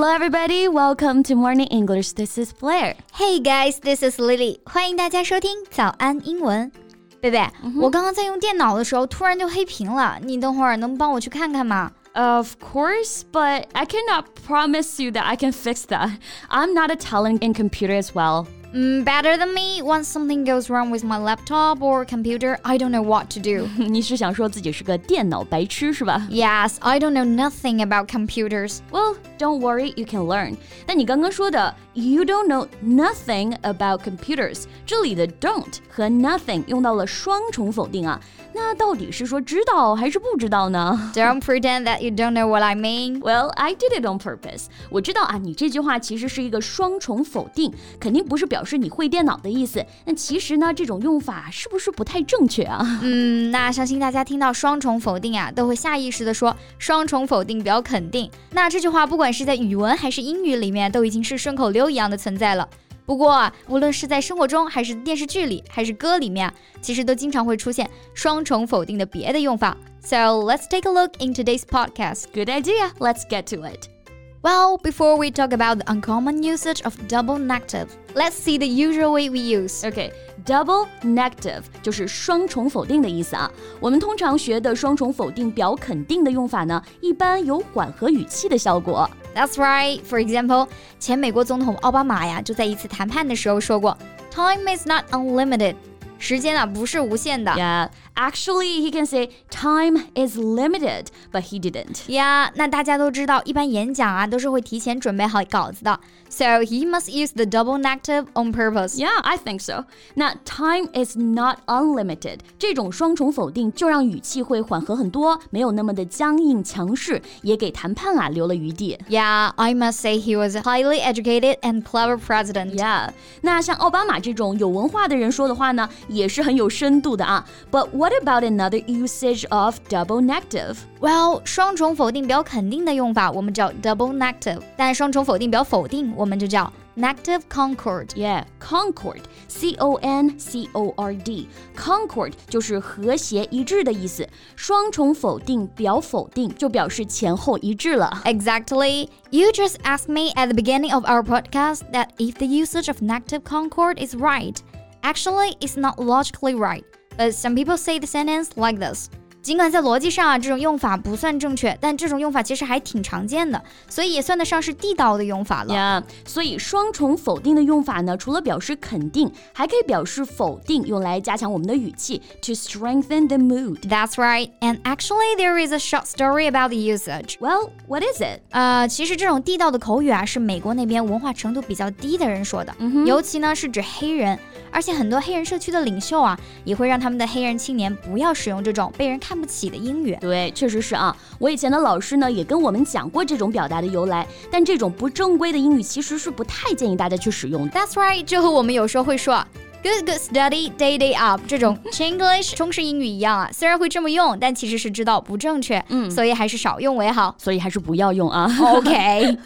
Hello, everybody. Welcome to Morning English. This is Blair. Hey, guys. This is Lily. 欢迎大家收听早安英文。贝贝，我刚刚在用电脑的时候突然就黑屏了，你等会儿能帮我去看看吗？Of course, but I cannot promise you that I can fix that. I'm not a talent in computer as well. Mm, better than me. Once something goes wrong with my laptop or computer, I don't know what to do. 你是想说自己是个电脑白痴是吧 yes, I don't know nothing about computers. Well, don't worry, you can learn. 那你刚刚说的 you don't know nothing about computers，这里的 don't 和 nothing 用到了双重否定啊。那到底是说知道还是不知道呢 Don't pretend that you don't know what I mean. Well, I did it on purpose. 我知道啊，你这句话其实是一个双重否定，肯定不是表 示你会电脑的意思。那其实呢，这种用法是不是不太正确啊？嗯，那相信大家听到双重否定啊，都会下意识的说双重否定表肯定。那这句话不管是在语文还是英语里面，都已经是顺口溜一样的存在了。不过啊，无论是在生活中，还是电视剧里，还是歌里面啊，其实都经常会出现双重否定的别的用法。So let's take a look in today's podcast. Good idea. Let's get to it. Well, before we talk about the uncommon usage of double negative, let's see the usual way we use. OK, double negative 就是双重否定的意思啊。我们通常学的双重否定表肯定的用法呢，一般有缓和语气的效果。 That's right. For example，前美国总统奥巴马呀，就在一次谈判的时候说过，Time is not unlimited， 时间啊不是无限的。 Yeah, actually, he can say time is limited, but he didn't. 呀那大家都知道，一般演讲啊都是会提前准备好稿子的，so he must use the double negative on purpose. Yeah, I think so. 那 time is not unlimited 这种双重否定就让语气会缓和很多，没有那么的僵硬强势，也给谈判啊留了余地。 Yeah, I must say he was a highly educated and clever president. Yeah，那像奥巴马这种有文化的人说的话呢， 也是很有深度的啊。But what about another usage of double negative? Well，双重否定表肯定的用法我们叫 double negative，但双重否定表否定我们就叫 negative concord。 Yeah, concord, C O N C O R D, concord 就是和谐一致的意思。双重否定表否定就表示前后一致了。 Exactly. You just asked me at the beginning of our podcast that if the usage of negative concord is right. Actually, it's not logically right, but some people say the sentence like this. 尽管在逻辑上啊，这种用法不算正确，但这种用法其实还挺常见的，所以也算得上是地道的用法了。呀所以双重否定的用法呢，除了表示肯定，还可以表示否定，用来加强我们的语气，to strengthen the mood. That's right. And actually, there is a short story about the usage. Well, what is it? 呃，其实这种地道的口语啊，是美国那边文化程度比较低的人说的，尤其呢是指黑人，而且很多黑人社区的领袖啊，也会让他们的黑人青年不要使用这种被人看不起的英语。对，确实是啊。我以前的老师呢，也跟我们讲过这种表达的由来，但这种不正规的英语其实是不太建议大家去使用的。That's right，这和我们有时候会说 good good study day day up 这种 Chinglish 中式英语一样啊，虽然会这么用，但其实是知道不正确，嗯，所以还是少用为好。所以还是不要用啊。 OK，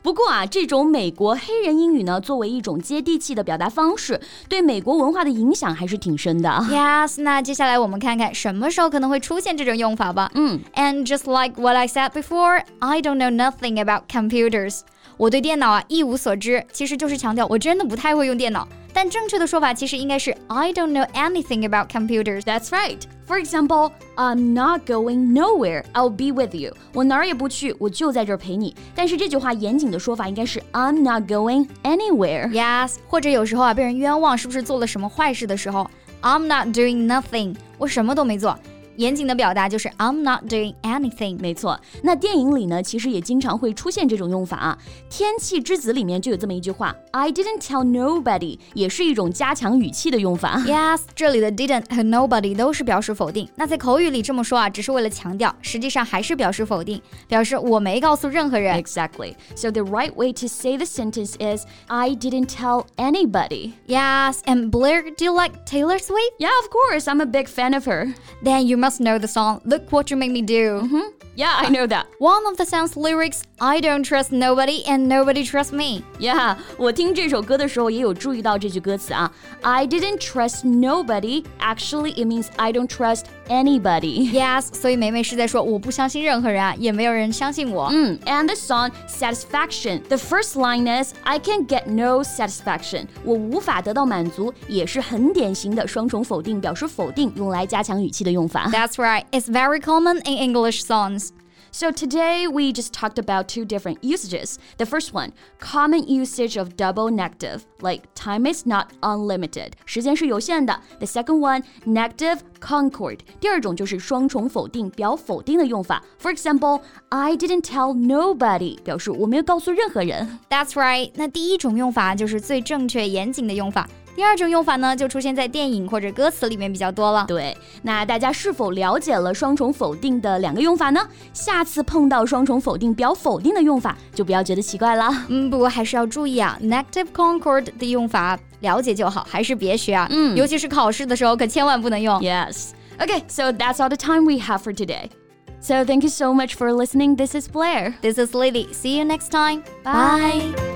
不过啊，这种美国黑人英语呢，作为一种接地气的表达方式，对美国文化的影响还是挺深的。 Yes，那接下来我们看看什么时候可能会出现这种用法吧。嗯 And just like what I said before, I don't know nothing about computers. 我对电脑啊一无所知，其实就是强调我真的不太会用电脑。但正确的说法其实应该是 I don't know anything about computers. That's right. For example, I'm not going nowhere. I'll be with you. 我哪儿也不去，我就在这儿陪你。但是这句话严谨的说法应该是 I'm not going anywhere. Yes，或者有时候啊被人冤枉是不是做了什么坏事的时候，I'm not doing nothing，我什么都没做。严谨的表达就是 I'm not doing anything。没错，那电影里呢，其实也经常会出现这种用法啊。《天气之子》里面就有这么一句话，I didn't tell nobody，也是一种加强语气的用法。 Yes，这里的 didn't 和 nobody 都是表示否定。那在口语里这么说啊，只是为了强调，实际上还是表示否定，表示我没告诉任何人。 Exactly. So the right way to say the sentence is I didn't tell anybody. Yes, and Blair, do you like Taylor Swift? Yeah, of course. I'm a big fan of her. Then you must know the song Look What You Made Me Do. Mm-hmm. Yeah, I know that. One of the song's lyrics I don't trust nobody and nobody trusts me. Yeah, Yeah，我听这首歌的时候也有注意到这句歌词啊。I didn't trust nobody. Actually, it means I don't trust anybody. Yes, Yes，所以霉霉是在说我不相信任何人啊，也没有人相信我。嗯，And the song Satisfaction. The first line is I can get no satisfaction. 我无法得到满足，也是很典型的双重否定，表示否定用来加强语气的用法。That's right. It's very common in English songs. So today we just talked about two different usages. The first one, common usage of double negative, like time is not unlimited, 时间是有限的. The second one, negative concord. 第二种就是双重否定，表否定的用法. For example, I didn't tell nobody, 表示我没有告诉任何人. That's right. 那第一种用法就是最正确严谨的用法。 第二种用法呢，就出现在电影或者歌词里面比较多了。对，那大家是否了解了双重否定的两个用法呢？下次碰到双重否定表否定的用法，就不要觉得奇怪了。嗯，不过还是要注意啊，negative concord 的用法了解就好，还是别学啊。嗯，尤其是考试的时候，可千万不能用。Yes. Okay, so that's all the time we have for today. So thank you so much for listening. This is Blair. This is Lily. See you next time. Bye.